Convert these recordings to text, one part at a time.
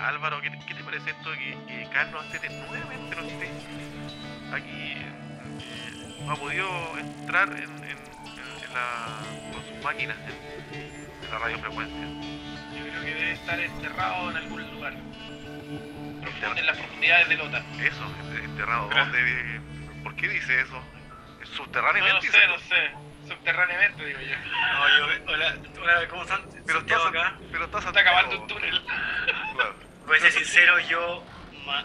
Álvaro, ¿qué te, qué te parece esto de que, que Carlos Astete nuevamente no esté aquí? eh, no ha podido entrar en, en- en- en la, con sus máquinas en, en la radiofrecuencia. Yo creo que debe estar enterrado en algún lugar. Profundo, en las profundidades de Lota. Eso, ent- enterrado. ¿Dónde? ¿Por qué dice eso? No, Subterráneamente. no dice. sé, no sé. Subterráneamente, digo yo. No, yo, hola, hola, ¿cómo están? Pero estás, acá. pero estás Está acabando un túnel. Claro. Voy a ser sincero, yo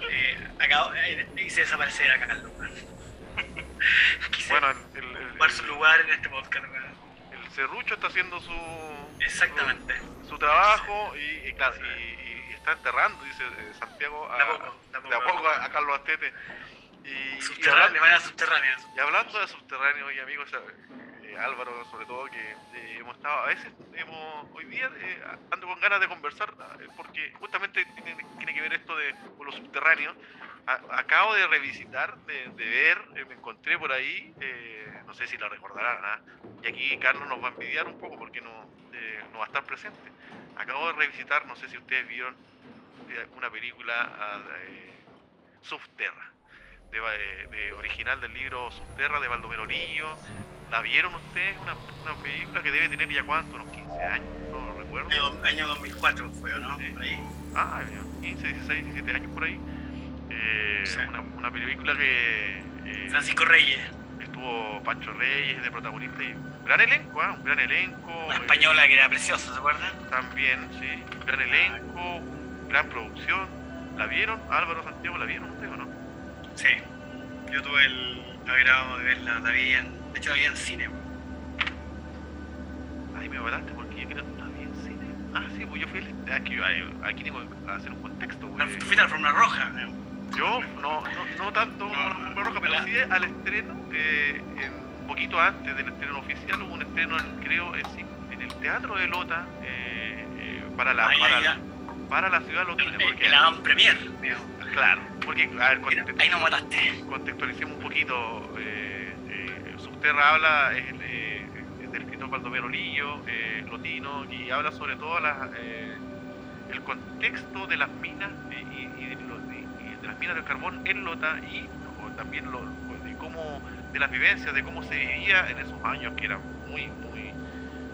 eh, acabo, eh, hice desaparecer a Carlos. Quise Bueno, el, el, ocupar su lugar en este podcast. weón. el serrucho está haciendo su, Exactamente. su, su trabajo y, y claro, y, y- y está enterrando, dice eh, Santiago, a, De a poco, de a de a poco. poco a, a Carlos Astete. Y, y, Subterráneo, de hablando, manera subterránea. y hablando de subterráneo y amigos, eh, Álvaro sobre todo, que eh, hemos estado, a veces hemos, hoy día eh, ando con ganas de conversar, eh, porque justamente tiene, tiene que ver esto de con lo subterráneo. A- acabo de revisitar, de, de ver, eh, me encontré por ahí, no sé si la recordarán, ¿ah? y aquí Carlos nos va a envidiar un poco porque no, no va a estar presente. Acabo de revisitar, no sé si ustedes vieron una película ah, Subterra, de, de original del libro Subterra de Baldomero Lillo. ¿La vieron ustedes? Una, una película que debe tener ya cuánto, unos 15 años, no recuerdo. Año, año 2004 fue, ¿o ¿no? Sí. Por ahí. Ah, ya, 15, 16, 17 años por ahí. Eh, Sí. una, una película que eh, Francisco Reyes, estuvo Pancho Reyes de protagonista y un gran elenco, ¿ah? un gran elenco. una eh, española que era preciosa, ¿se acuerdan? también, sí, un gran elenco, gran producción. ¿La vieron? Álvaro Santiago, ¿la vieron ustedes o no? Sí. Yo tuve el agrado de verla, la vi en, de hecho la vi en cine. Ay, me hablaste porque yo creo que no había en cine. Ah, sí, pues yo fui el... ay, aquí tengo que hacer un contexto, No. Tú fuiste a la forma roja. ¿no? Yo no, no, no tanto como la Alfombra roja, pero sí al estreno, eh, en- poquito antes del estreno oficial, hubo un estreno, en, creo, en, en el Teatro de Lota, eh, eh, para, la, Ahí, para, ahí, la, para la ciudad. En, Porque, en la Van Premier, claro, porque, a ver, Mira, ahí nos mataste. contextualicemos un poquito. Eh, eh, Subterra habla, es, eh, es del escritor Baldomero Lillo, eh, Lotino, y habla sobre todo las, eh, el contexto de las minas y, y de, y- las minas del carbón en Lota y o también lo, de cómo de las vivencias, de cómo se vivía en esos años que eran muy, muy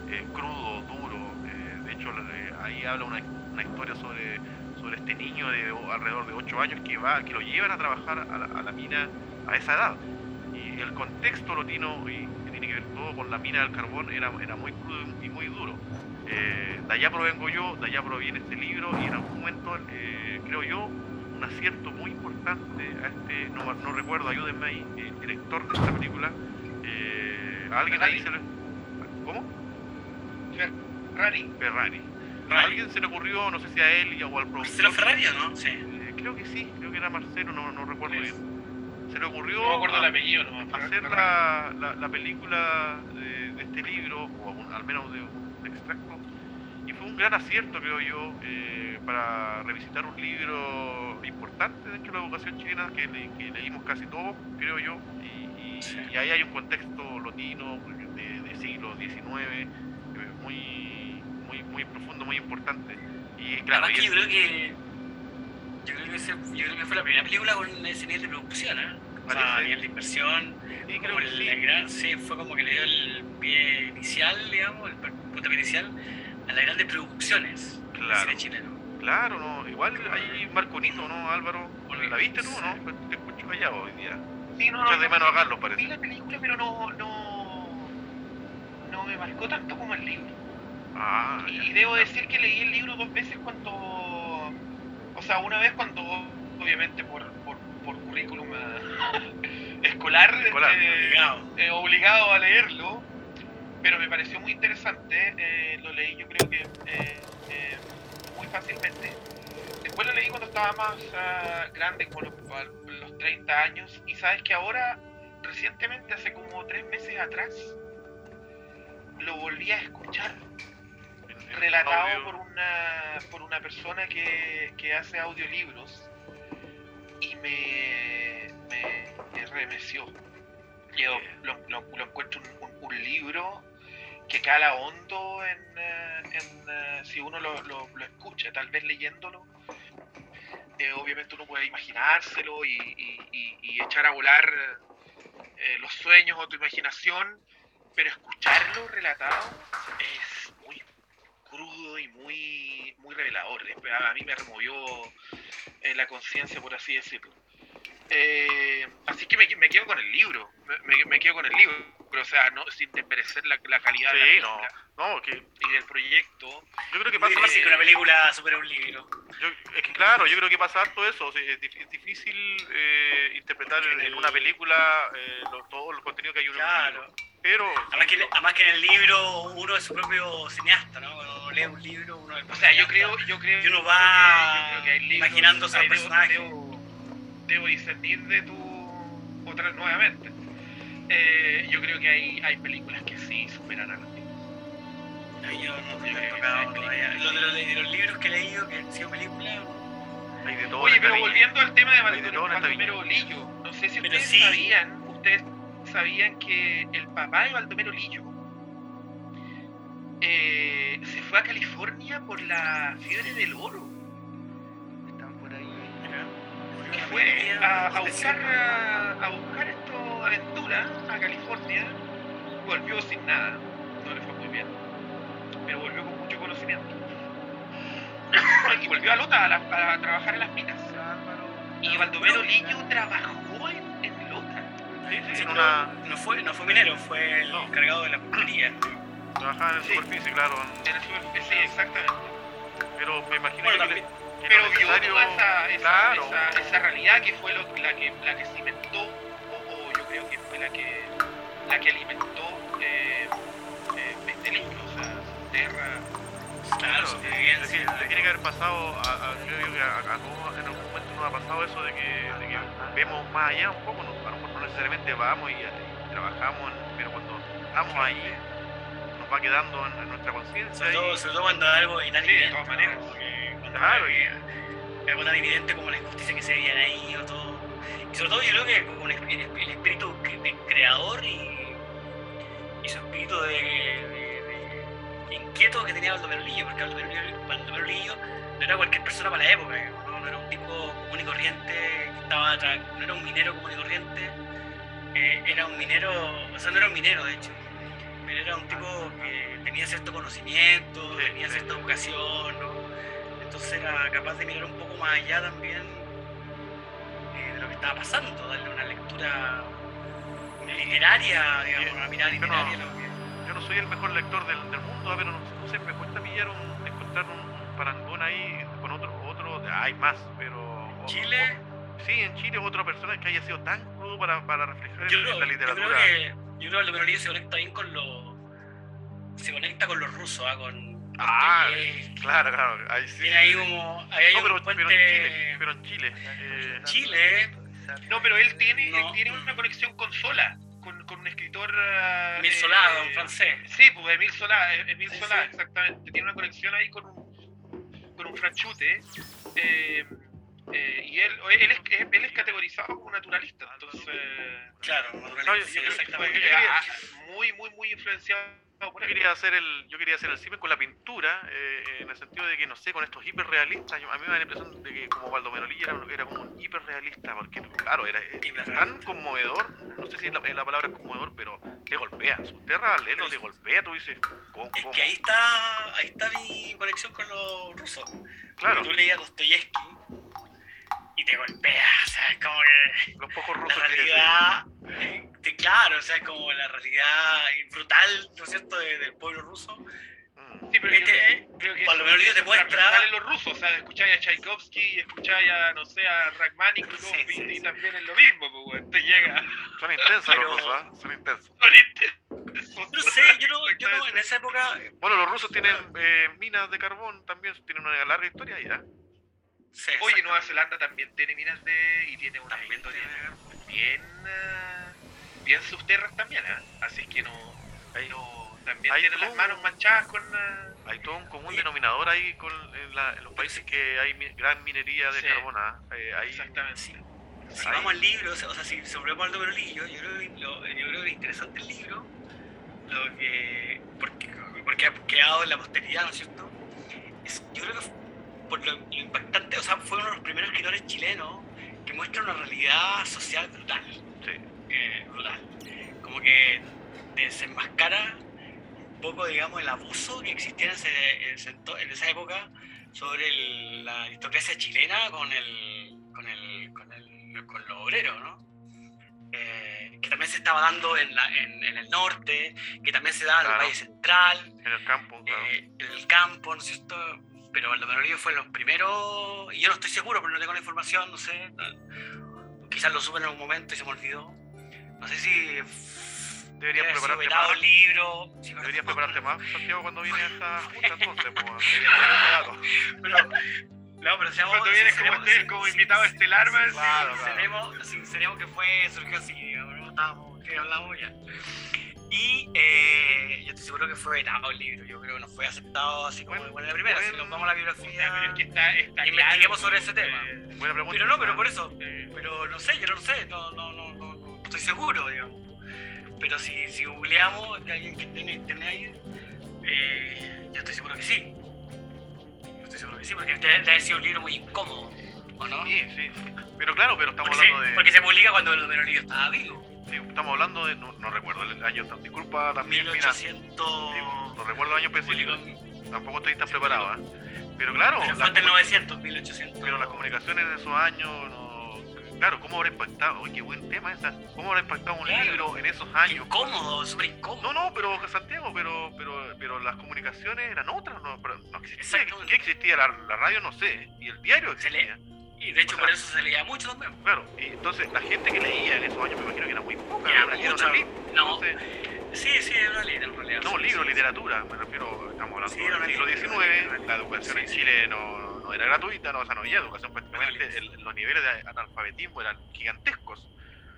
eh, crudo, duro. eh, de hecho, eh, ahí habla una, una historia sobre, sobre este niño de alrededor de 8 años que va, que lo llevan a trabajar a la, a la mina a esa edad. Y el contexto lotino, y que tiene que ver todo con la mina del carbón, era, era muy crudo y muy duro. Eh, de allá provengo yo, de allá proviene este libro, y en algún momento, eh, creo yo, un acierto muy importante a este, no, no recuerdo, ayúdenme ahí, el director de esta película, eh, a alguien ahí se le... ¿Cómo? Ferrari. Ferrari. A alguien se le ocurrió, no sé si a él o al productor. ¿Marcelo Ferrari no? Sí. Eh, creo que sí, creo que era Marcelo, no, no recuerdo Sí. bien. Se le ocurrió No el apellido hacer la, la, la película de, de este libro, o un- al menos de un extracto, y fue un gran acierto, creo yo, eh, para revisitar un libro importante dentro de la educación chilena que, le- que leímos casi todos, creo yo, y, y- Sí. y ahí hay un contexto lotino de, de siglo XIX eh, muy, muy, muy profundo, muy importante. Y claro, Además que y yo creo que. Yo creo que, ese- yo creo que fue la primera película con ese nivel de producción, ¿eh? O sea, a nivel de inversión. sí, creo que el, sí. el gran, sí, fue como que le dio el pie inicial, digamos, el puntapié inicial a las grandes producciones del Claro. cine chileno. Claro, no, igual hay Marconito, ¿no, Álvaro? ¿La viste tú, no? Pues Te escucho callado hoy día. Sí, no, no, de no, menos a Carlos, Vi parece. la película, pero no, no, no me marcó tanto como el libro. Ah. Y debo decir que leí el libro dos veces cuando, o sea, una vez cuando, obviamente por, por, por currículum eh, escolar, Escolar, este, Obligado. eh, obligado a leerlo, pero me pareció muy interesante, eh, lo leí yo creo que muy fácilmente. Después lo leí cuando estaba más ah, grande, como los, los 30 años, y sabes que ahora, recientemente, hace como tres meses atrás, lo volví a escuchar relatado por una por una persona que, que hace audiolibros y me, me, me remeció. Yo lo, lo- lo encuentro un, un- un libro que cala hondo en, eh, en, eh, si uno lo, lo- lo escucha, tal vez leyéndolo, eh, obviamente uno puede imaginárselo y, y- y- y echar a volar eh, los sueños o tu imaginación, pero escucharlo relatado es crudo y muy, muy revelador. Después, A a mí me removió eh, la conciencia, por así decirlo. Eh, así que me, me quedo con el libro, me, me- me quedo con el libro, o sea, no, sin desmerecer la, la calidad de la Sí, no, película no, que y del proyecto. yo creo que pasa, difícil que una película supere un libro. yo- es que claro, yo creo que pasa harto eso, o sea, es, es difícil eh, interpretar en, en una película eh, lo- todo el contenido que hay en un Claro. libro, pero Además que, además que en el libro uno es su propio cineasta, ¿no? Uno lee un libro, uno O sea, yo creo, yo creo Y uno yo va creo que imaginándose al personaje. Debo, debo discernir de tu otra nuevamente. Eh, yo creo que hay, hay películas que sí superan a las libros. Yo no Yo creo que tocado hay todavía. Lo de, los, de los libros que he leído que han sido películas, hay de todo. Oye, pero viña. volviendo al tema de Baldomero Lillo, no sé si Pero ustedes sí. sabían, ustedes sabían que el papá de Baldomero Lillo eh, se fue a California por la fiebre del oro. Están por ahí. que fue a, a buscar a, a buscar esto aventura a California. Volvió sin nada. No le fue muy bien. Pero volvió con mucho conocimiento. Y volvió a Lota a, la- a trabajar en las minas. Y Baldomero Lillo trabajó en, en Lota. Sí, sí, Sí, en no, una, no fue, no fue minero, fue el No. encargado de la pulpería. Trabajaba en Sí. superficie, claro, en el sur sí exactamente. Pero me imagino Bueno, que, pero vio necesario, esa, esa, claro, esa, esa realidad que fue lo- la, que, la que cimentó, o, o yo creo que fue la que, la que alimentó eh, eh, este o sea, Tierra. Claro, es decir, le tiene que haber pasado, a, a- yo digo que a, a todos en algún momento nos ha pasado eso de que, de que vemos más allá un poco, no, a lo mejor no necesariamente vamos y, y trabajamos, en- pero cuando estamos ahí nos va quedando en, en nuestra conciencia Sobre y- todo, sobre todo cuando algo inanividente. de todas ¿no? maneras. Porque cuando Claro, hay algo tan evidente como la injusticia que se veían ahí o todo. Y sobre todo yo creo que con el, espíritu de creador y, y su espíritu de, de- de inquieto que tenía Baldomero Lillo, porque Baldomero Lillo, Baldomero Lillo no era cualquier persona para la época, ¿no? No era un tipo común y corriente, que estaba no era un minero común y corriente, eh, era un minero, o sea, no era un minero de hecho, era un tipo que tenía cierto conocimiento, Sí, tenía sí. cierta educación, ¿no? entonces era capaz de mirar un poco más allá también eh, de lo que estaba pasando, darle una lectura literaria, digamos, una mirada Yo no- literaria. lo que- yo no soy el mejor lector del, del mundo, pero no, no sé, me cuesta pillar un, encontrar un parangón ahí con otro, otro, hay más, pero... Chile, Sí, en Chile otra persona que haya sido tan crudo para, para reflejar yo en, creo, en la yo literatura. creo que yo creo que Lillo se conecta bien con los se conecta con los rusos, ¿ah? con Ah, Dostoyevsky. Claro, claro, ahí sí. Tiene ahí como ahí hay No, un pero, puente pero en Chile, pero en Chile. eh, Chile, No, pero él tiene, No. él tiene una conexión con Sola, con, con un escritor... eh, Solá, un francés. Sí, pues Emil Solá, eh, Emil Solá, exactamente. Tiene una conexión ahí con un, con un franchute. eh, eh, y él, él, es, él es categorizado como naturalista. Entonces, Claro, naturalmente, sí, yo ah, muy, muy, muy influenciado por Yo quería hacer el, yo quería hacer el cine con la pintura, eh, en el sentido de que, no sé, con estos hiperrealistas, yo- a mí me da la impresión de que como Baldomero era, era como un hiperrealista, porque claro, era eh, tan conmovedor, no sé si la, la palabra es conmovedor, pero te golpea, su tierra al leerlo te golpea, tú dices, ¿cómo? Es cómo? que ahí está, ahí está mi conexión con los rusos. Claro, Tú leías Dostoyevsky y te golpea, o sea, es como que los pocos la rusos que... realidad, te- claro, o sea, es como la realidad brutal, ¿no es cierto?, de- del pueblo ruso. Sí, pero Es yo que, creo, creo que Baldomero Lillo te eso es muestra- los rusos, o sea, escucháis a Tchaikovsky y escucháis a, no sé, a Rachmaninoff Sí, sí, y, sí. también es lo mismo, pues, te llega. Son intensos Pero- los rusos, ¿ah? Son intensos. No sé, yo no, yo no, en esa época, Bueno, los rusos tienen eh, minas de carbón, también tienen una larga historia ya. sí, Oye, Nueva. Zelanda también tiene minas de. y tiene una También historia tiene. bien. ah, bien subterras también, ¿ah? Así que no. Hay, no también hay tiene las manos manchadas con. hay todo un común denominador ahí con, en, la- en los países que hay mi- gran minería de Sí. carbón. ¿ah? Eh, exactamente. Sí. Si vamos al libro, o sea, o sea, si sobre Baldomero Lillo, yo creo, que lo, yo creo que es interesante el libro, lo que, porque, porque ha quedado en la posteridad, ¿no es cierto? Es, yo creo que por lo lo, lo impactante, o sea, fue uno de los primeros escritores chilenos que muestra una realidad social brutal. Sí. Eh, brutal. Como que desenmascara un poco, digamos, el abuso que existía en, ese- en en esa época sobre el- la aristocracia chilena con el con el con el con los obreros, ¿no? Eh, que también se estaba dando en, la- en, en el norte, que también se daba en Claro. el Valle Central, En el campo, claro. eh, en el campo, ¿no es cierto? Pero Baldomero Lillo fue los primeros, y yo no estoy seguro, pero no tengo la información, no sé. quizás lo supe en algún momento y se me olvidó. No sé si. Deberías prepararte más. libro. sí, pero- Deberías prepararte más, Santiago, cuando vienes hasta justo entonces, pues, deberías ese dato. No, pero seamos. Cuando vienes como, este- como invitado estelar, man, Claro, claro. Sinceremos, que fue, surgió así, digamos. Estábamos, que hablamos ya. Y eh, yo estoy seguro que fue vetado el libro, yo creo que no fue aceptado así como Bueno, en la primera, si bueno. nos vamos a la biografía. pero es que está, está Investiguemos claro, sobre ese eh, tema. Buena pregunta. Pero no, pero por eso. eh, Pero no sé, yo no lo sé, no, no, no estoy seguro, digamos. Pero si, si googleamos de alguien que tiene internet eh, yo estoy seguro que sí. Yo estoy seguro que sí, porque debe, debe sido un libro muy incómodo, ¿o no? Sí, sí. Pero claro, pero estamos Porque se, hablando de. porque se publica cuando el Benolillo estaba vivo. sí, estamos hablando de. No, no recuerdo el año. Disculpa también, mira. 1800. sí, no recuerdo el año específico. Tampoco estoy tan preparado, ¿eh? Pero claro, pero fue comu- 900, 1800. pero las comunicaciones de esos años. Claro, ¿cómo habrá impactado? Uy, qué buen tema esa. ¿Cómo habrá impactado un Claro. libro en esos años? incómodo, súper incómodo. No, no, pero Santiago, pero, pero, pero las comunicaciones eran otras, no, no existía. ¿Qué existía? La, la radio no sé, y el diario Se existía. Y de hecho O sea, por eso se leía mucho también. Claro, y entonces la gente que leía en esos años me imagino que era muy poca, Era era, mucha- no, entonces, Sí, sí, era una en realidad. no, sí, libro, sí. literatura, me refiero, estamos hablando Sí, del siglo XIX, la educación en Sí. Chile no, no era gratuita, no, o sea, no había educación prácticamente, elite. el- los niveles de analfabetismo eran gigantescos.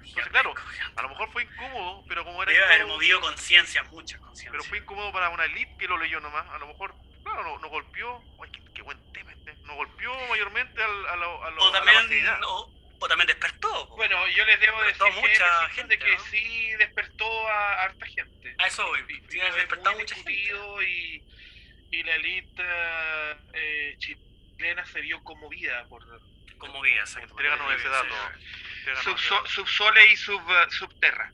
Entonces, claro, a lo mejor fue incómodo, pero como era Debe haber movido conciencia, mucha conciencia. pero fue incómodo para una elite que lo leyó nomás, a lo mejor, claro, no, no golpeó, ay, qué, qué buen tema este, no golpeó mayormente al, a, lo- a, lo- o a la también, o, también despertó. po. Bueno, yo les debo decir Despertó que mucha gente, que ¿no? sí despertó a harta gente. a eso voy. Y- Sí, muy mucha gente. y, y la élite eh, chilena se vio conmovida por exacto. Entréganos ese dato. Subsole y sub, eh, subterra.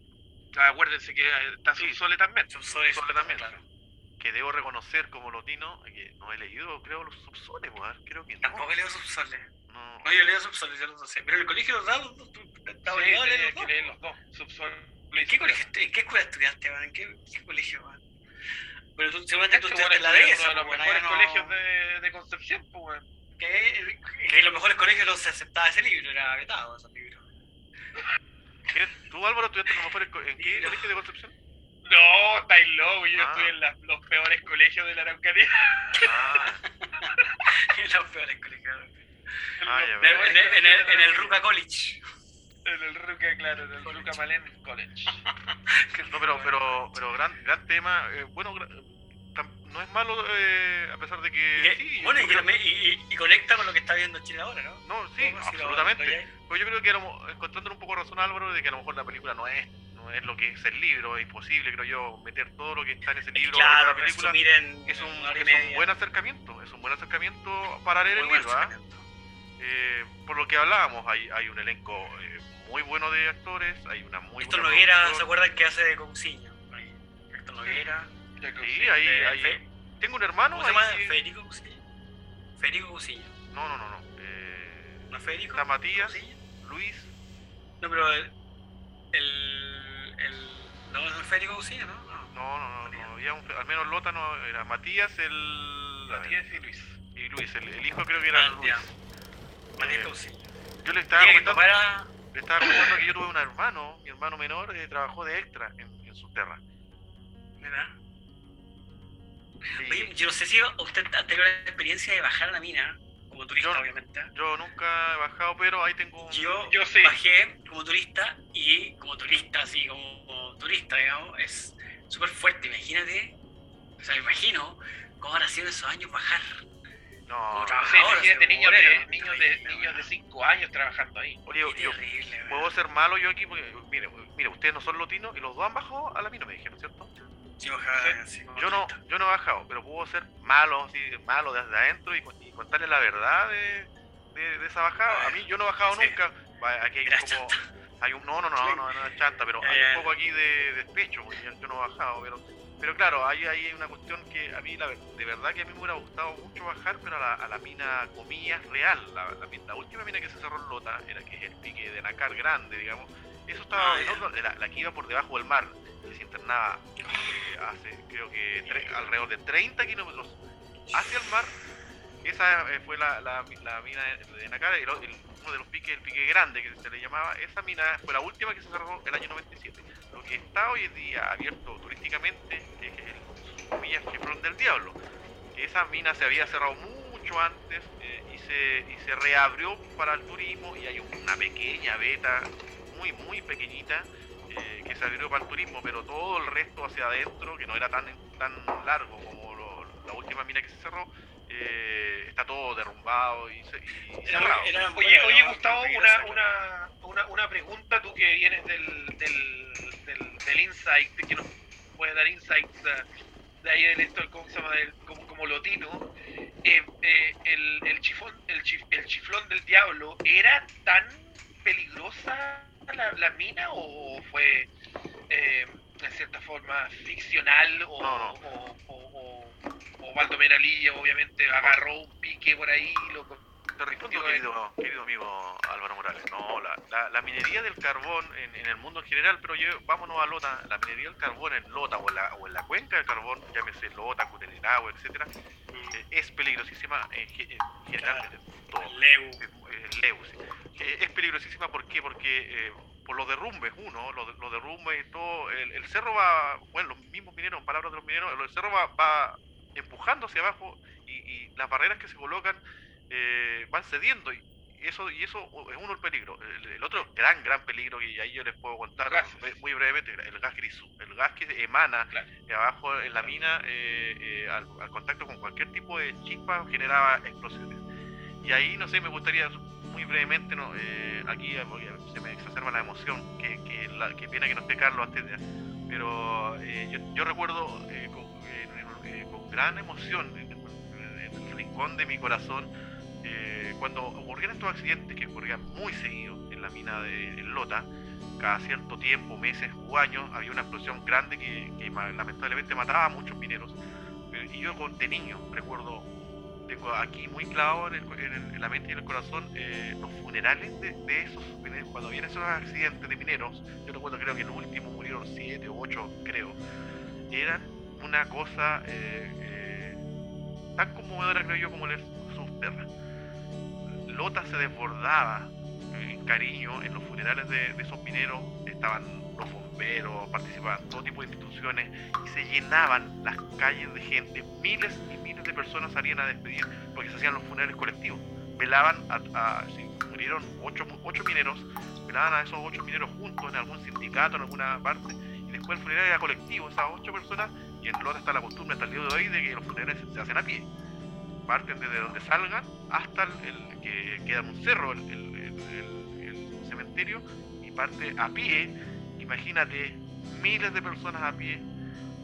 Ah, Acuérdense que eh, está Sí. subsole también. Subsole, Subsole también. claro. que debo reconocer como lotino que no he leído, creo, los subsoles, weón. Creo que no. Tampoco he leído subsole. no. No, yo leo subsole, yo lo sé. Pero en el colegio los dados, está Sí, obligado a leer los dos. Subsole ¿En qué colegio, en qué escuela estudiaste, man? ¿En qué, qué colegio, man? Pero tú seguramente tú estudiaste en la de es uno esa, de los mejores no- colegios de, de Concepción, pues. Que, que en los mejores colegios no se aceptaba ese libro, era vetado ese libro. ¿Quién- ¿Tú, Álvaro, estudiaste en, los mejores co- en qué colegio de Concepción? No, estáis locos, yo Ah. estuve en los peores colegios de la Araucanía. Ah, en los peores colegios. Ah, En, en- en el, colegios en el. Ruca College. En el Ruca, claro, en el College. Ruca Malen College. no, pero, pero, pero gran, gran tema. eh, bueno, gra- tam- no es malo, eh, a pesar de que. sí, bueno, y, que creo- y, y- conecta con lo que está viendo Chile ahora, ¿no? No, sí, ¿Cómo si lo- absolutamente. hay? Pues yo creo que encontrando un poco razón Álvaro de que a lo mejor la película no es, no es lo que es el libro, es imposible, creo yo, meter todo lo que está en ese libro claro, en la película. en Es un, es un buen acercamiento, es un buen acercamiento para leer Muy el libro. ¿ah? Eh, por lo que hablábamos, hay, hay un elenco eh, muy bueno de actores, hay una muy Héctor buena Noguera, ¿se acuerdan que hace de Cousiño? Héctor Noguera. Ya Sí, ahí, de- ahí- Fe- Tengo un hermano. ¿Cómo se llama? ahí- Federico Cousiño. Federico Cousiño. No, no, no, no. Eh, ¿No es Federico? está Matías? Luis. No, pero el. el, el no, no es Federico Cousiño, ¿no? No. No, no, no, no, había un- al menos Lota no era Matías, el. Matías y Luis. y Luis, el, el hijo creo que era Ah, Luis. Matías Eh, Cousiño. Yo le estaba comentando, era. le estaba comentando que yo tuve un hermano, mi hermano menor eh, trabajó de extra en, en su terra. ¿Verdad? Oye, yo no sé si usted ha tenido la experiencia de bajar a la mina, como turista, Yo- obviamente. yo nunca he bajado, pero ahí tengo un. Yo, Yo sí. bajé como turista y como turista, así como, como turista, digamos, es súper fuerte. Imagínate, o sea, me imagino cómo habrá sido esos años bajar. No, Sí, imagínate niños de, niños de, niños de 5 años trabajando ahí. oye, yo, Qué yo terrible, weón. puedo ser malo yo aquí porque, mire, mire, ustedes no son lotinos y los dos han bajado a la mina, me dijeron, ¿cierto? Bajaba, sí, Yo no, yo no he bajado, pero puedo ser malo, así, malo desde adentro y, y contarle la verdad de, de- de esa bajada. A mí yo no he bajado Sí. nunca. Aquí hay Era como. Hay un, no, no, no, Sí. no, no es chanta, pero hay un poco aquí de despecho, porque yo, no he bajado, pero, pero claro, ahí hay una cuestión que a mí, la, de verdad que a mí me hubiera gustado mucho bajar, pero a la, a la mina, comillas, real, la, la, mi- la última mina que se cerró en Lota, era que es el pique de Nacar grande, digamos, eso estaba, Ah, en otro- la, la que iba por debajo del mar, que se internaba eh, hace, creo que, tre- alrededor de 30 kilómetros hacia el mar, esa eh, fue la, la, la mina de, de Nacar, el- el- uno de los piques, el pique grande que se le llamaba, esa mina fue la última que se cerró el año 97. Lo que está hoy en día abierto turísticamente es el comillas Chiflón del Diablo, esa mina se había cerrado mucho antes eh, y, se, y se reabrió para el turismo y hay una pequeña beta, muy muy pequeñita, eh, que se abrió para el turismo, pero todo el resto hacia adentro, que no era tan, tan largo como lo- la última mina que se cerró, eh, está todo derrumbado y, se- y Era, cerrado. muy- era Oye, oye. Gustavo, una, una, una, una pregunta, tú que vienes del, del, del, del insight, que nos puedes dar insights de ahí del esto, ¿cómo se llama? Del- como, como lotino. Eh, eh, el, el, chifón, el, chif- el chiflón del diablo, ¿era tan peligrosa la, la mina o fue eh, en cierta forma ficcional o, No, no. o, o, o, o Lilla obviamente agarró un pique por ahí y lo Te querido, querido amigo Álvaro Morales. No, la, la, la minería del carbón en, en el mundo en general, pero yo, vámonos a Lota, la minería del carbón en Lota o en la, o en la cuenca del carbón, llámese Lota, Cuteniragua, etcétera, eh, es peligrosísima en, en general en todo. Leu. Eh, Leu, sí. Eh, es peligrosísima ¿por qué? porque por los derrumbes, uno, los, los derrumbes y todo, el, el cerro va, bueno, los mismos mineros, en palabras de los mineros, el cerro va, va empujando hacia abajo y, y las barreras que se colocan eh, van cediendo y eso y eso es uno el peligro. El, el otro gran, gran peligro, y ahí yo les puedo contar muy brevemente, el gas grisú. El gas que emana Claro. de abajo en la mina eh, eh, al, al contacto con cualquier tipo de chispa generaba explosiones. Y ahí, no sé, me gustaría muy brevemente, no, eh, aquí eh, se me exacerba la emoción, que, que, la, que pena que no esté Carlos antes, de- pero eh, yo, yo recuerdo eh, con, con gran emoción, en el rincón de mi corazón, eh, cuando ocurrían estos accidentes que ocurrían muy seguido en la mina de en Lota, cada cierto tiempo, meses u años, había una explosión grande que, lamentablemente mataba a muchos mineros. Eh, Y yo de niño recuerdo, tengo aquí muy clavado en, el en en la mente y en el corazón eh, los funerales de, de esos, cuando vienen esos accidentes de mineros, yo recuerdo creo que el último murieron siete o ocho, creo, eran una cosa eh, tan conmovedora creo yo como el Subterra. Lota se desbordaba eh, en cariño en los funerales de, esos mineros, estaban los bomberos, participaban todo tipo de instituciones y se llenaban las calles de gente, miles y miles de personas salían a despedir porque se hacían los funerales colectivos, velaban a- si murieron ocho, ocho mineros, velaban a esos ocho mineros juntos en algún sindicato, en alguna parte, y después el funeral era colectivo, esas ocho personas, y en Lota está la costumbre hasta el día de hoy de que los funerales se hacen a pie parten desde donde salgan hasta el, que queda en un cerro el, cementerio y parte a pie. Imagínate miles de personas a pie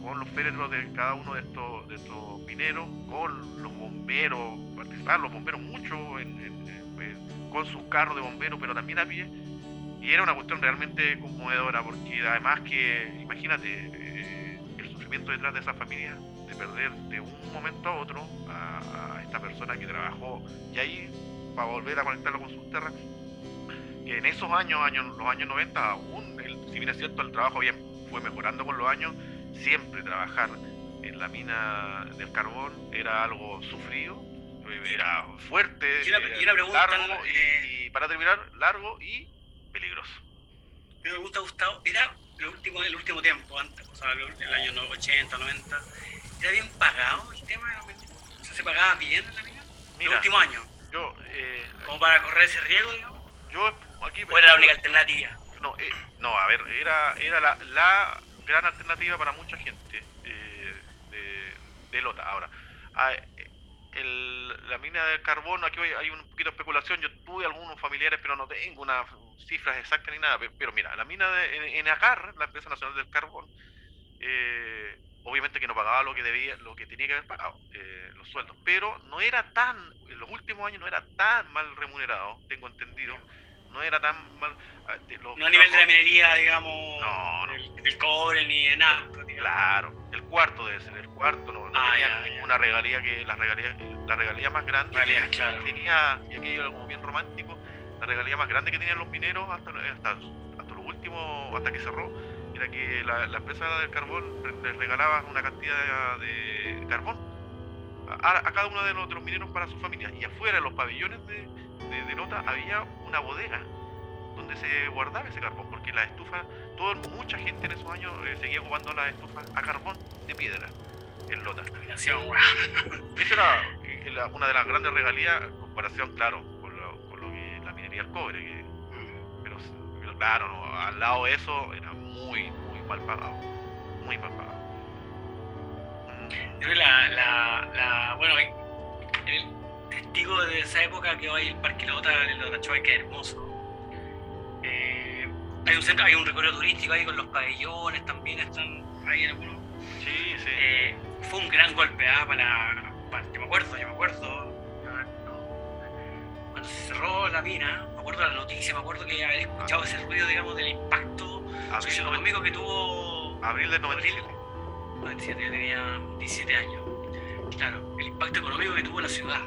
con los féretros de cada uno de estos mineros con los bomberos participaban los bomberos mucho en- con sus carros de bomberos pero también a pie. Y era una cuestión realmente conmovedora porque además que imagínate eh, el sufrimiento detrás de esa familia de perder de un momento a otro a, a esta persona que trabajó. Y ahí para volver a conectarlo con sus terras que en esos años, años los años 90 aún el, si bien es cierto el trabajo bien fue mejorando con los años siempre trabajar en la mina del carbón era algo sufrido eh, era fuerte Y una- era y una pregunta, largo y- eh, y para terminar largo y peligroso. Me gusta Gustavo, era el último, el último tiempo, antes, o sea, el, año no- 80, 90, era bien pagado el tema de? O sea, se pagaba bien en la mina. El último año, yo eh, como para correr ese riesgo, digamos. yo aquí ¿O era la única alternativa? No, eh, no, a ver, era, era la, la gran alternativa para mucha gente eh, de, de Lota. Ahora, ah, eh, el- la mina de carbón, aquí hay, hay un poquito de especulación, yo tuve algunos familiares, pero no tengo unas cifras exactas ni nada, pe- pero, mira, la mina de, en, en Acar, la empresa nacional del carbón, eh, que no pagaba lo que debía, lo que tenía que haber pagado, eh, los sueldos, pero no era tan, en los últimos años no era tan mal remunerado, tengo entendido, no era tan mal. ah, de los No a nivel de la minería, digamos, No, no. del, del cobre ni de nada. digamos. Claro, el cuarto debe ser, el cuarto no, no Ah, tenía ya, ya. ninguna regalía que la regalía, la regalía más grande Regalía, que claro. tenía, y aquello era como bien romántico, la regalía más grande que tenían los mineros hasta, hasta, hasta lo último, hasta que cerró, era que la, la empresa del carbón les regalaba una cantidad de carbón a, a cada uno de los, de los mineros para su familia. Y afuera, en los pabellones de, de, de Lota, había una bodega donde se guardaba ese carbón, porque la estufa, todo, mucha gente en esos años eh, seguía ocupando las estufas a carbón de piedra en Lota. Guau. Esa era eh, la- una de las grandes regalías, en comparación, claro, con lo, con lo que la minería del cobre. que- pero, pero claro, no, al lado de eso era mal pagado. Muy mal pagado. Yo creo que la, la, la, bueno, el testigo de esa época que hoy el Parque Lota, el Lota Choy, que es hermoso. Eh, hay un centro, hay un recorrido turístico ahí con los pabellones también están ahí en algunos. Sí, sí. Eh, fue un gran golpe ¿ah? para, para- yo me acuerdo, yo me acuerdo ah, cuando se cerró la mina, me acuerdo de la noticia, me acuerdo que haber escuchado ese ruido, digamos, del impacto abril, socioeconómico que tuvo abril del 97. 97, yo tenía 17 años. Claro, el impacto económico que tuvo la ciudad.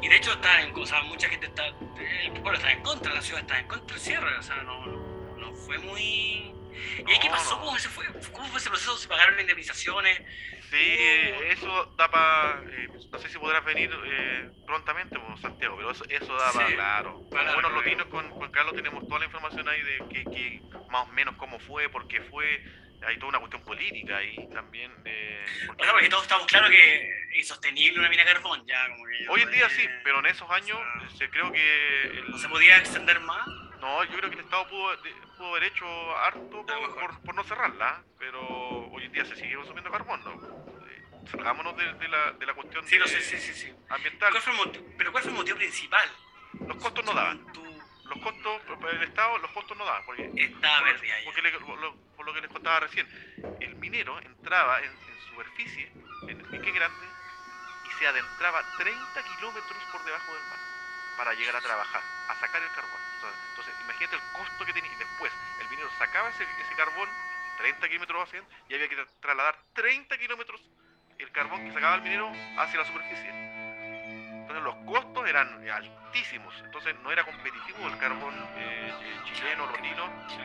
Y de hecho está en, o sea, mucha gente está, el pueblo está en contra, la ciudad está en contra del cierre, o sea, no, no, fue muy... ¿Y ahí qué pasó? ¿Cómo, se fue? ¿Cómo fue ese proceso? ¿Se pagaron indemnizaciones? Sí, eso da para. no sé si podrás venir eh, prontamente, Santiago, pero eso, eso da para, Sí, claro. para Como buenos largo, lotinos con Juan Carlos tenemos toda la información ahí de que, que más o menos cómo fue, por qué fue. Hay toda una cuestión política ahí también. De, sea, porque todos estamos claros que es insostenible una mina de carbón, ya como que... ya Hoy en día sí, pero en esos años o sea, se creo que. el- No se podía extender más. No, yo creo que el Estado pudo, pudo haber hecho harto por, por- por no cerrarla, pero hoy en día se sigue consumiendo carbón, ¿no? Salgámonos de, de la, de la cuestión Sí, no de- sé, sí, sí, sí. ambiental. ¿Cuál fue el motivo? ¿Pero cuál fue el motivo principal? Los costos no daban. Tú Los costos, para el Estado, los costos no daban. Porque, estaba por, perdida ya. porque le- por lo, por lo que les contaba recién, el minero entraba en, en superficie, en el pique grande, y se adentraba 30 kilómetros por debajo del mar para llegar a trabajar, a sacar el carbón. Entonces, imagínate el costo que tenía. Y después, el minero sacaba ese, ese carbón, 30 kilómetros hacia y había que tra- trasladar 30 kilómetros el carbón que sacaba el minero hacia la superficie. Entonces los costos eran eh, altísimos, entonces no era competitivo el carbón eh, eh, chileno, lotino,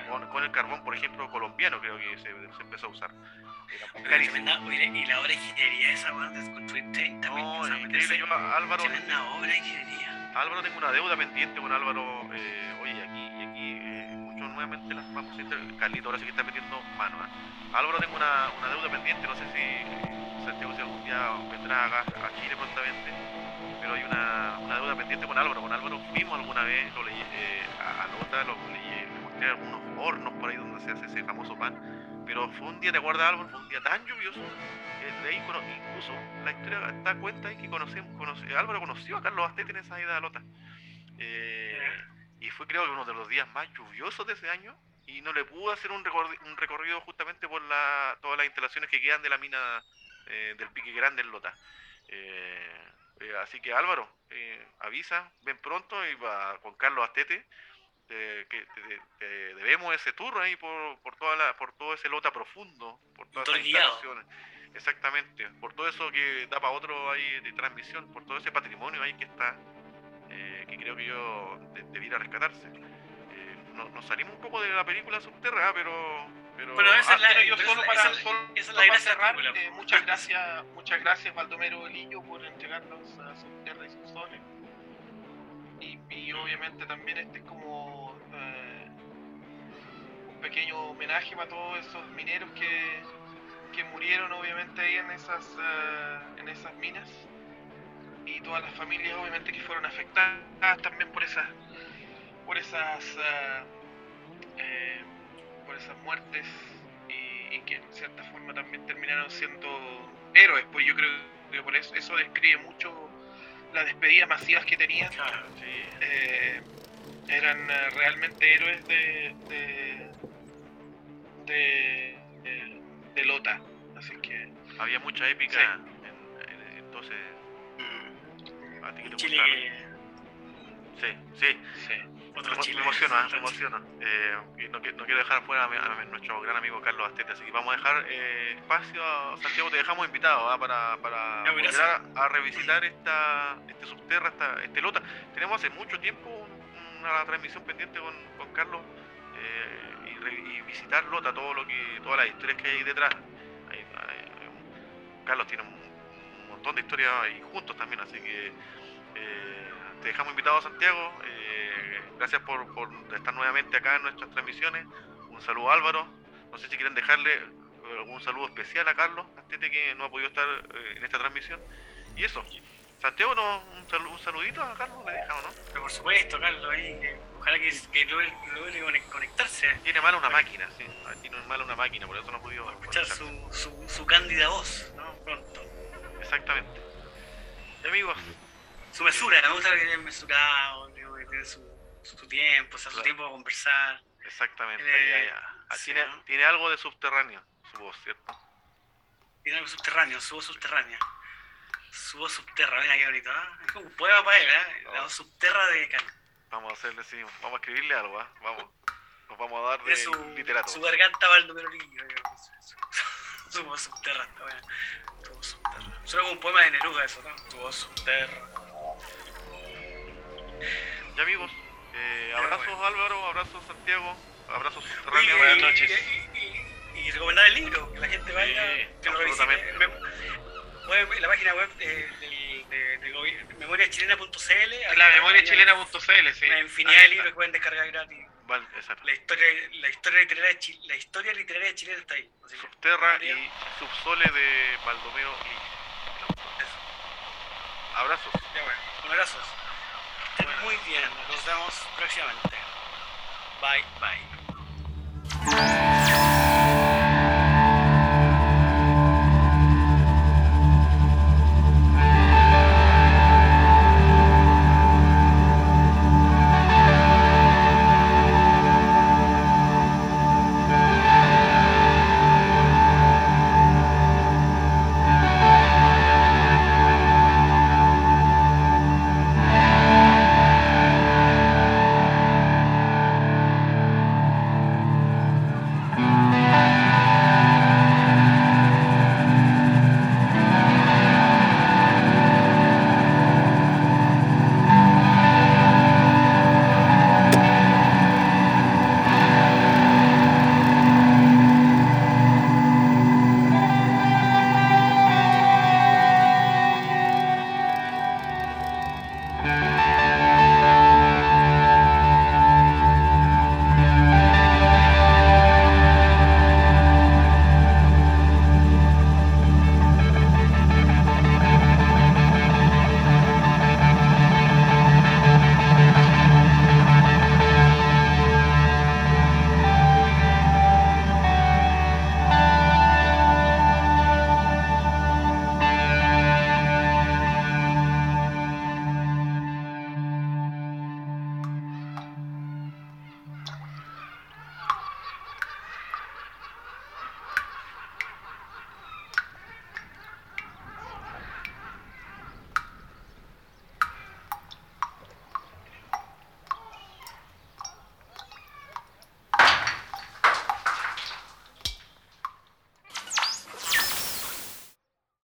con, con el carbón, por ejemplo, colombiano, creo que se, se empezó a usar. Era carísimo. y la obra de ingeniería esa, weón, de construir 30 No, increíble. Yo, Álvaro, Tremenda obra de ingeniería. Álvaro tengo una deuda pendiente con Álvaro. eh, oye, aquí nuevamente las inter- Carlito ahora sí que está metiendo mano. ¿ah? Álvaro tengo una, una deuda pendiente, no sé si eh, Santiago si algún día vendrá acá a Chile prontamente, pero hay una, una deuda pendiente con Álvaro. Con Álvaro fuimos alguna vez, lo leí eh, a, Lota, lo leí, le mostré algunos hornos por ahí donde se hace ese famoso pan. Pero fue un día, ¿te acuerdas Álvaro? Fue un día tan lluvioso de ahí incluso la historia da cuenta de que conocemos, conoce- Álvaro conoció a Carlos Astete en esa ida a Lota. Eh, y fue creo que uno de los días más lluviosos de ese año y no le pudo hacer un, recorri- un recorrido justamente por la, todas las instalaciones que quedan de la mina eh, del Pique Grande en Lota. Eh, eh, así que Álvaro, eh, avisa, ven pronto y va con Carlos Astete. que te, te- debemos ese tour ahí por, por toda la, por todo ese lota profundo, por todas guiado. instalaciones. Exactamente, por todo eso que da para otro ahí de transmisión, por todo ese patrimonio ahí que está, que creo que yo de- debiera rescatarse. Eh, no- nos salimos un poco de la película subterránea, pero... pero Bueno, esa ah, es la- Pero yo pero solo esa- para, esa es la- solo esa es la para cerrar, eh, muchas gracias, muchas gracias Baldomero Lillo por entregarnos a sus tierras y sus soles. Y, y obviamente también este es como eh, un pequeño homenaje para todos esos mineros que, que murieron obviamente ahí en esas eh, en esas minas y todas las familias obviamente que fueron afectadas también por esas por esas eh, por esas muertes y, y que en cierta forma también terminaron siendo héroes, pues yo creo que por eso, eso describe mucho las despedidas masivas que tenían. Claro. sí, Eh, eran eh, realmente héroes de, de, de, de Lota. Así que Había mucha épica Sí. en, en- entonces. A ti que te Chile que. Sí, sí. sí. Otro Me, Chile. me emociona, me emociona. Eh, y no, qui- no quiero dejar fuera a, mi- a nuestro gran amigo Carlos Astete, así que vamos a dejar eh, espacio a Santiago, te dejamos invitado ¿ah? para, para volver a, a revisitar esta, este subterra, esta, este lota. Tenemos hace mucho tiempo un- una transmisión pendiente con, con Carlos eh, y, re- y visitar Lota, todo lo que, todas las historias que hay detrás. Carlos tiene un montón de historias y juntos también, así que eh, te dejamos invitado a Santiago. eh, gracias por, por estar nuevamente acá en nuestras transmisiones. Un saludo a Álvaro. No sé si quieren dejarle eh, algún saludo especial a Carlos, Astete, que no ha podido estar eh, en esta transmisión. Y eso. Santiago, ¿no? un, salu- un saludito a Carlos le deja o no? Pero por supuesto, Carlos, ahí, que ojalá que, que logre, logre conec- conectarse, Tiene mala una máquina, sí. Tiene mala una máquina, por eso no ha podido escuchar su, su, su cándida voz, ¿no? Pronto. Exactamente. Y amigos, Su mesura, me gusta que es mesurado, digo, que tiene su, su tiempo, o sea, su Claro. tiempo para conversar. exactamente. Eh, ahí, ahí, ah, sí, tiene, ¿no? tiene algo de subterráneo, su voz, ¿cierto? Tiene algo subterráneo, su voz subterránea. Su voz subterra, mira qué bonito, ¿ah? Es como un poema para él, ¿eh? La voz subterra de Carlos. Vamos a hacerle, sí, vamos a escribirle algo, ¿ah? Vamos. Nos vamos a dar de su, literato. su garganta Baldomero Lillo, digamos. Su, su voz subterra, está buena. Suena como un poema de Neruda eso, ¿no? Tu voz subterra. Y amigos, eh, Ya, abrazos bueno. Álvaro, abrazos Santiago, abrazos subterráneos. buenas noches. Y, y- y recomendar el libro, que la gente vaya, Sí, que lo revise. la página web de, del- de, de gobi- memoriachilena.cl. La memoria chilena.cl, sí. Una infinidad de libros que pueden descargar gratis. Vale, exacto. La historia, la historia literaria, chi- la historia literaria chilena está ahí. Subterra y subsole de Baldomero eso. Abrazos. Ya bueno, un abrazo. Estén muy bien, nos vemos próximamente. Bye. Bye.